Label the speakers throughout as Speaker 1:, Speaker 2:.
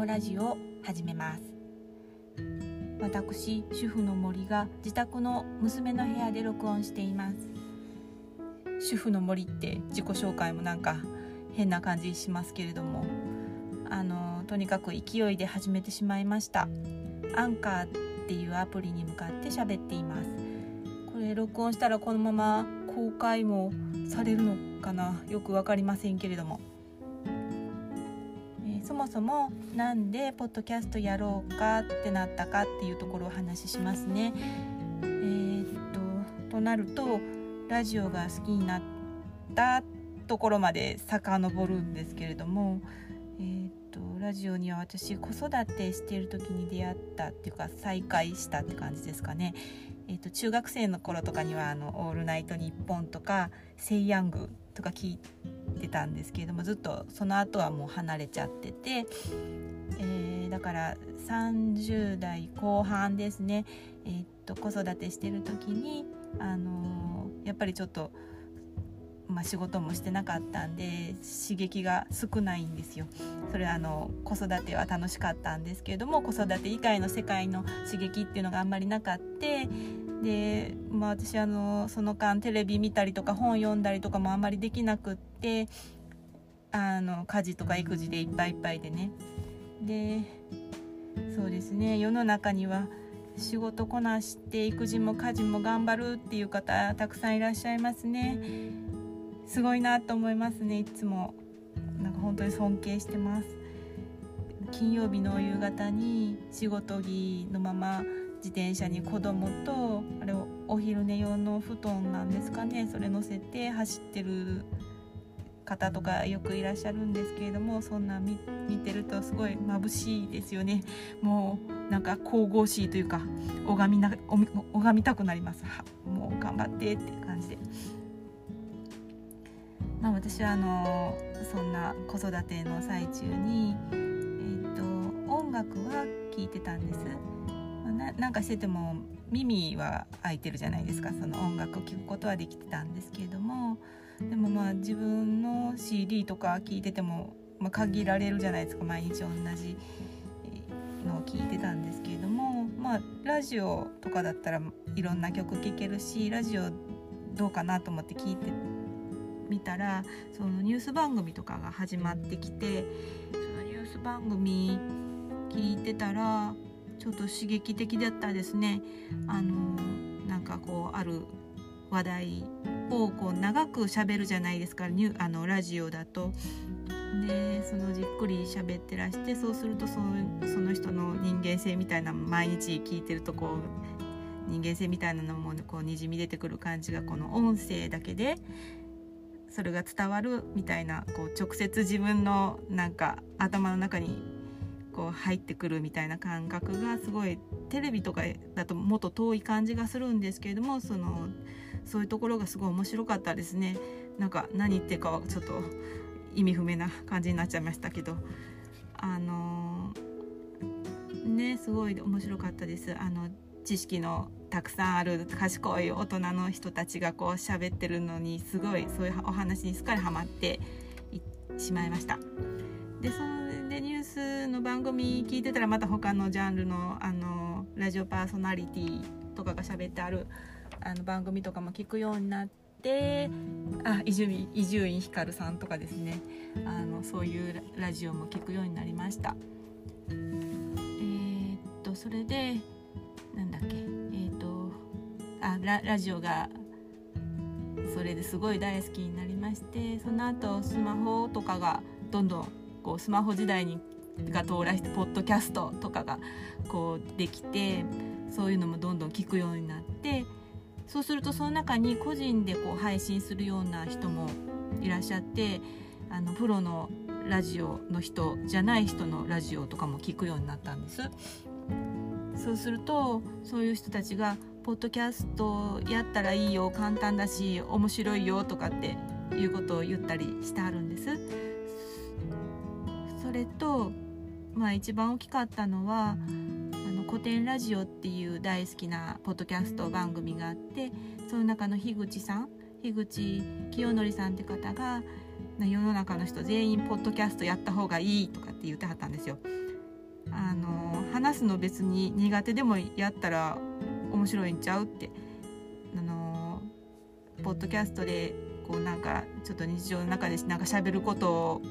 Speaker 1: のラジオを始めます。私主婦の森が自宅の娘の部屋で録音しています。主婦の森って自己紹介もなんか変な感じしますけれどもあのとにかく勢いで始めてしまいました。アンカーっていうアプリに向かって喋っています。これ録音したらこのまま公開もされるのかな？よく分かりませんけれども、そもそも何でポッドキャストやろうかってなったかっていうところをお話ししますね。えー、っととなるとラジオが好きになったところまで遡るんですけれども、えー、っとラジオには私子育てしている時に出会ったっていうか再会したって感じですかね。えーと、中学生の頃とかにはあの「オールナイトニッポン」とか「セイヤング」とか聞いててたんですけれどもずっとその後はもう離れちゃってて、えー、だから30代後半ですね、えーと、子育てしてる時に、あのー、やっぱりちょっと。まあ、仕事もしてなかったんで刺激が少ないんですよ。それはあの子育ては楽しかったんですけれども子育て以外の世界の刺激っていうのがあんまりなかってで、まあ、私あのその間テレビ見たりとか本読んだりとかもあんまりできなくってあの家事とか育児でいっぱいいっぱいでね。でそうですね。世の中には仕事こなして育児も家事も頑張るっていう方たくさんいらっしゃいますね。すごいなと思いますね。いつもなんか本当に尊敬してます。金曜日の夕方に仕事着のまま自転車に子供とあれお昼寝用の布団なんですかね。それ乗せて走ってる方とかよくいらっしゃるんですけれどもそんな見てるとすごい眩しいですよね。もうなんか神々しいというか拝みな拝みたくなります。もう頑張ってって。まあ、私はあのそんな子育ての最中に、えーと、音楽は聴いてたんです、ななんかしてても耳は開いてるじゃないですか。その音楽を聴くことはできてたんですけれどもでもまあ自分の CD とか聴いてても、まあ、限られるじゃないですか。毎日同じのを聴いてたんですけれどもまあラジオとかだったらいろんな曲聴けるしラジオどうかなと思って聞いて見たらそのニュース番組とかが始まってきてそのニュース番組聞いてたらちょっと刺激的だったですね。あのなんかこうある話題をこう長く喋るじゃないですかニュあのラジオだと。でそのじっくり喋ってらしてそうするとそのその人の人間性みたいな毎日聞いてるとこう人間性みたいなのもこうにじみ出てくる感じがこの音声だけでそれが伝わるみたいなこう直接自分のなんか頭の中にこう入ってくるみたいな感覚がすごいテレビとかだともっと遠い感じがするんですけれどもそのそういうところがすごい面白かったですね。なんか何言ってるかはちょっと意味不明な感じになっちゃいましたけどあのー、ねすごい面白かったです。あの知識のたくさんある賢い大人の人たちがこう喋ってるのにすごいそういうお話にすっかりハマってしまいました。でそのでニュースの番組聞いてたらまた他のジャンルのあのラジオパーソナリティとかが喋ってあるあの番組とかも聞くようになってあ伊集伊集院光さんとかですねあのそういうラジオも聞くようになりました。えー、っとそれでなんだっけあララジオがそれですごい大好きになりましてその後スマホとかがどんどんこうスマホ時代にが到来してポッドキャストとかがこうできてそういうのもどんどん聞くようになってそうするとその中に個人でこう配信するような人もいらっしゃってあのプロのラジオの人じゃない人のラジオとかも聞くようになったんです。そうするとそういう人たちがポッドキャストやったらいいよ簡単だし面白いよとかっていうことを言ったりしてあるんです。それとまあ一番大きかったのはあの古典ラジオっていう大好きなポッドキャスト番組があってその中の樋口さん樋口清則さんって方が世の中の人全員ポッドキャストやった方がいいとかって言ってはったんですよ。あの話すの別に苦手でもやったら面白いんちゃうって。あのポッドキャストでこうなんかちょっと日常の中でなんか喋ること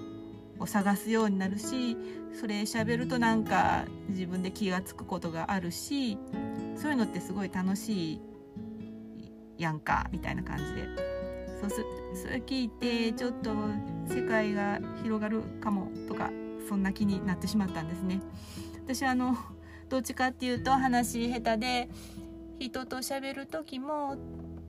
Speaker 1: を探すようになるしそれ喋るとなんか自分で気が付くことがあるしそういうのってすごい楽しいやんかみたいな感じで。そうすそれ聞いてちょっと世界が広がるかもとかそんな気になってしまったんですね。私あのどっちかっていうと話下手で人と喋る時も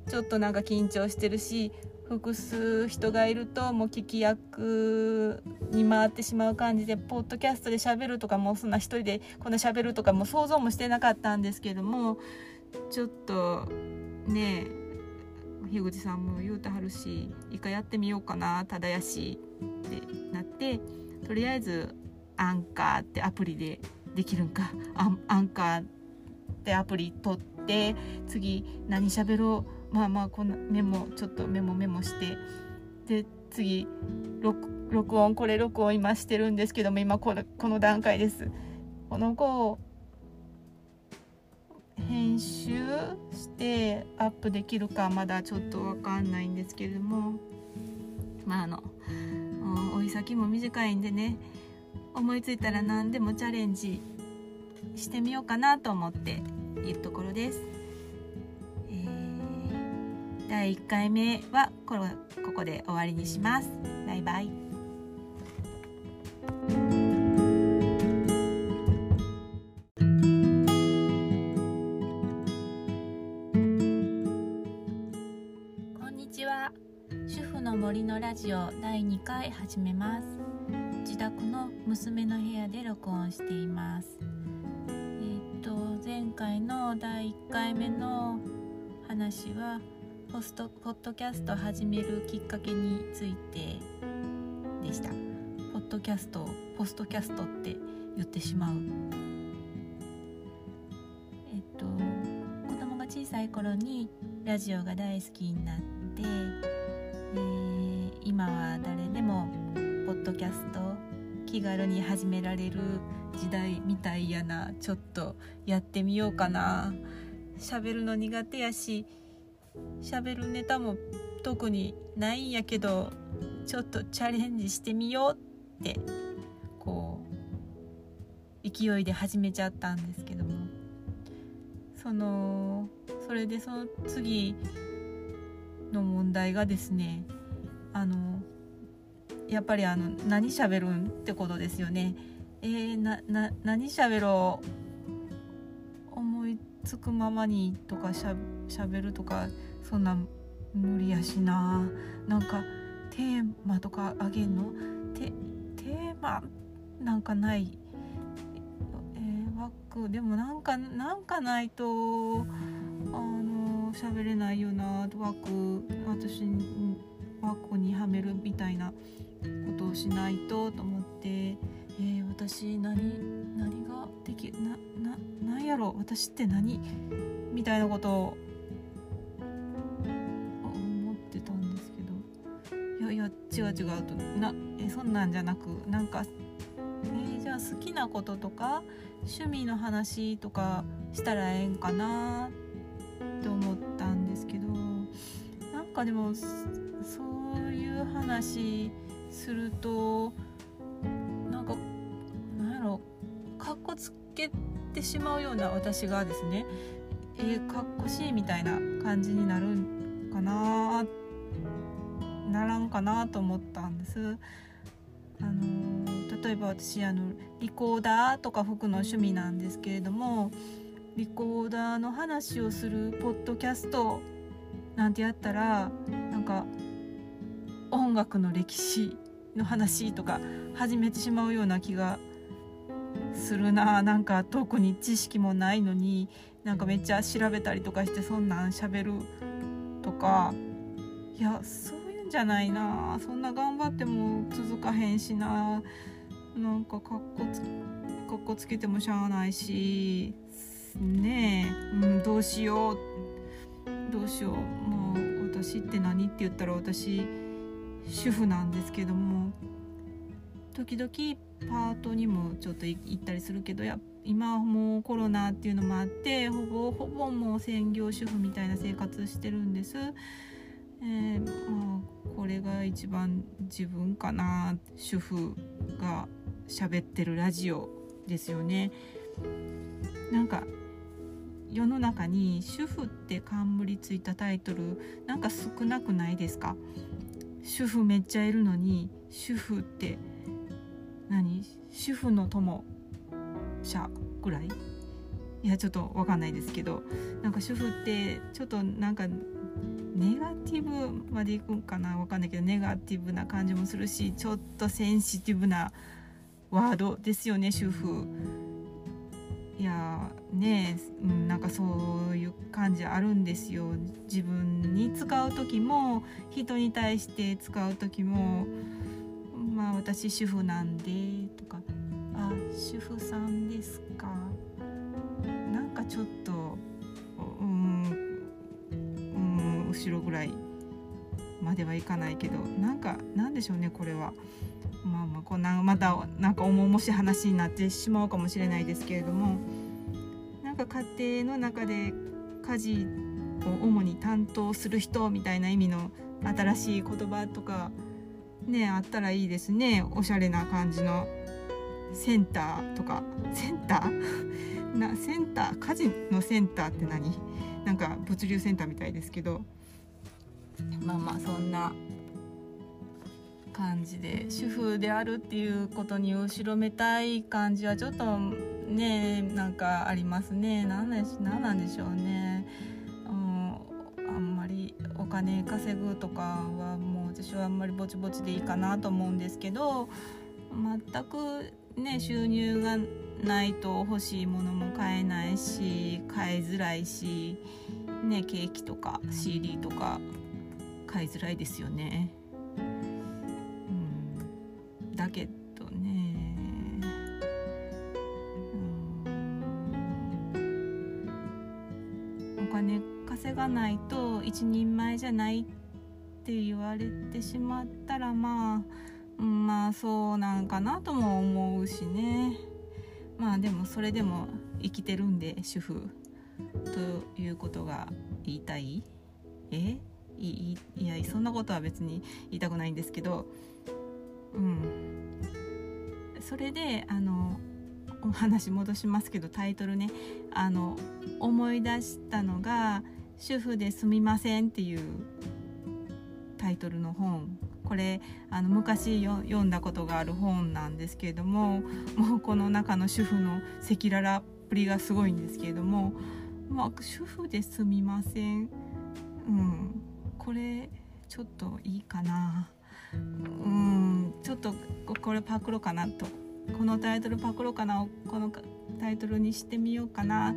Speaker 1: ちょっとなんか緊張してるし複数人がいるともう聞き役に回ってしまう感じでポッドキャストで喋るとかもそんな一人でこんな喋るとかも想像もしてなかったんですけどもちょっとね樋口さんも言うてはるし一回やってみようかなただやしってなってとりあえずアンカーってアプリでできるんか。アンカーってアプリ取って次何喋ろう。まあまあこのメモちょっとメモメモして。で次録音これ録音今してるんですけども今このこの段階です。この後編集してアップできるかまだちょっと分かんないんですけれども。まああの追い先も短いんでね。思いついたら何でもチャレンジしてみようかなと思っているところです。第1回目はこのここで終わりにします。バイバイ。こんにちは。主婦の森のラジオ第2回始めます。自宅の娘の部屋で録音しています。前回の第1回目の話はポストポッドキャスト始めるきっかけについてでした。ポッドキャストポストキャストって言ってしまう。えっと子供が小さい頃にラジオが大好きになって、えー、今は誰でもポッドキャスト気軽に始められる時代みたいやな。ちょっとやってみようかな。喋るの苦手やし喋るネタも特にないんやけどちょっとチャレンジしてみようってこう勢いで始めちゃったんですけども。そのそれでその次の問題がですねあのやっぱりあの何喋るんってことですよね。えー、なな何喋ろう？思いつくままにとかしゃしゃべるとかそんな無理やしな。なんかテーマとかあげんの？テテーマなんかない、えー、枠でもなんかなんかないとあの喋れないよな。枠私枠にはめるみたいなことをしないとと思って、えー、私何何ができなななんやろ？私って何？みたいなことを違う違うと。なえそんなんじゃなくなんか、えー、じゃあ好きなこととか趣味の話とかしたらええんかな？って思ったんですけど。なんかでもそういう話するとこつけてしまうような私がですねえー、かっこしいみたいな感じになるんかなならんかなと思ったんです。あの例えば私あのリコーダーとか吹くの趣味なんですけれどもリコーダーの話をするポッドキャストなんてやったらなんか音楽の歴史の話とか始めてしまうような気がするな。なんか特に知識もないのになんかめっちゃ調べたりとかしてそんなんしゃべるとか。いやそういうんじゃないな。そんな頑張っても続かへんしな。なんかかっこつかっこつけてもしゃあないし。ねえ、うん、どうしよう。どうしよう。まあ私って何って言ったら私主婦なんですけども。時々パートにもちょっと行ったりするけどや今はもうコロナっていうのもあってほぼほぼもう専業主婦みたいな生活してるんです。えー、まあ、これが一番自分かな主婦が喋ってるラジオですよね。なんか世の中に主婦って冠ついたタイトルなんか少なくないですか？主婦めっちゃいるのに主婦って何？主婦の友者ぐらい？いやちょっと分かんないですけど。なんか主婦ってちょっとなんかネガティブまでいくんかな？分かんないけどネガティブな感じもするしちょっとセンシティブなワードですよね主婦。いやねえ、うん、なんかそういう感じあるんですよ。自分に使う時も人に対して使う時もまあ私主婦なんでとかあ主婦さんですか？なんかちょっとうんうん後ろぐらいまではいかないけどなんかなんでしょうねこれは。まあまあこんなまたなんか重々しい話になってしまうかもしれないですけれどもなんか家庭の中で家事を主に担当する人みたいな意味の新しい言葉とかねあったらいいですね。おしゃれな感じの。センターとか。センター？なセンター？家事のセンターって何？なんか物流センターみたいですけど。まあまあそんな感じで。主婦であるっていうことに後ろめたい感じはちょっとねなんかありますね。何なんなんでしょうね、うん、あんまりお金稼ぐとかは私はあんまりぼちぼちでいいかなと思うんですけど全くね収入がないと欲しいものも買えないし買いづらいしねケーキとか CD とか買いづらいですよね。うん。だけどね。お金稼がないと一人前じゃないってって言われてしまったらまあまあそうなんかなとも思うしね。まあでもそれでも生きてるんで主婦ということが言いたい？え？いいやそんなことは別に言いたくないんですけど。うん。それであのお話戻しますけどタイトルね。あの思い出したのが「主婦ですみません」っていうタイトルの本これあの昔読んだことがある本なんですけれどももうこの中の主婦の赤裸々っぷりがすごいんですけれども、まあ、主婦ですみません、うん、これちょっといいかな。うん。ちょっとこれパクろかなと。このタイトルパクろかな。このタイトルにしてみようかな。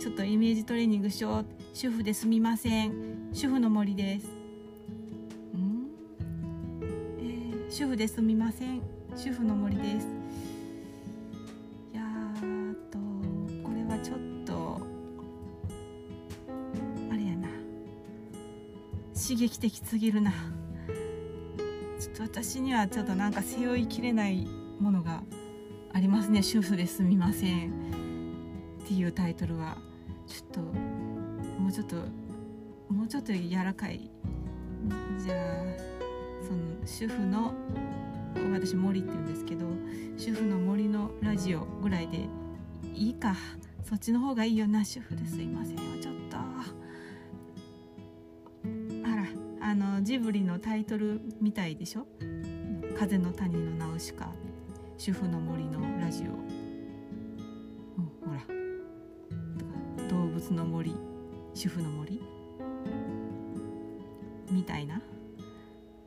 Speaker 1: ちょっとイメージトレーニングしよう。主婦ですみません。主婦の森です。主婦ですみません。主婦の森です。いやとこれはちょっとあれやな。刺激的すぎるな。ちょっと私にはちょっとなんか背負いきれないものがありますね「主婦ですみません」っていうタイトルは。ちょっともうちょっともうちょっと柔らかい。じゃあその主婦の私森って言うんですけど主婦の森のラジオぐらいでいいか。そっちの方がいいよな主婦ですいませんよちょっと。あらあのジブリのタイトルみたいでしょ「風の谷のナウシカ」「主婦の森のラジオ」うん、ほら「動物の森」「主婦の森」みたいな。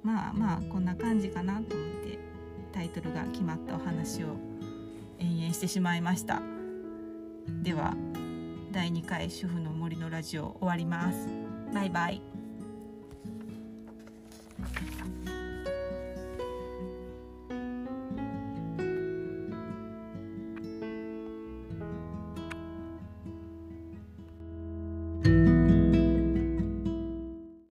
Speaker 1: まあまあこんな感じかなと思ってタイトルが決まったお話を延々してしまいました。では第2回主婦の森のラジオ終わります。バイバイ。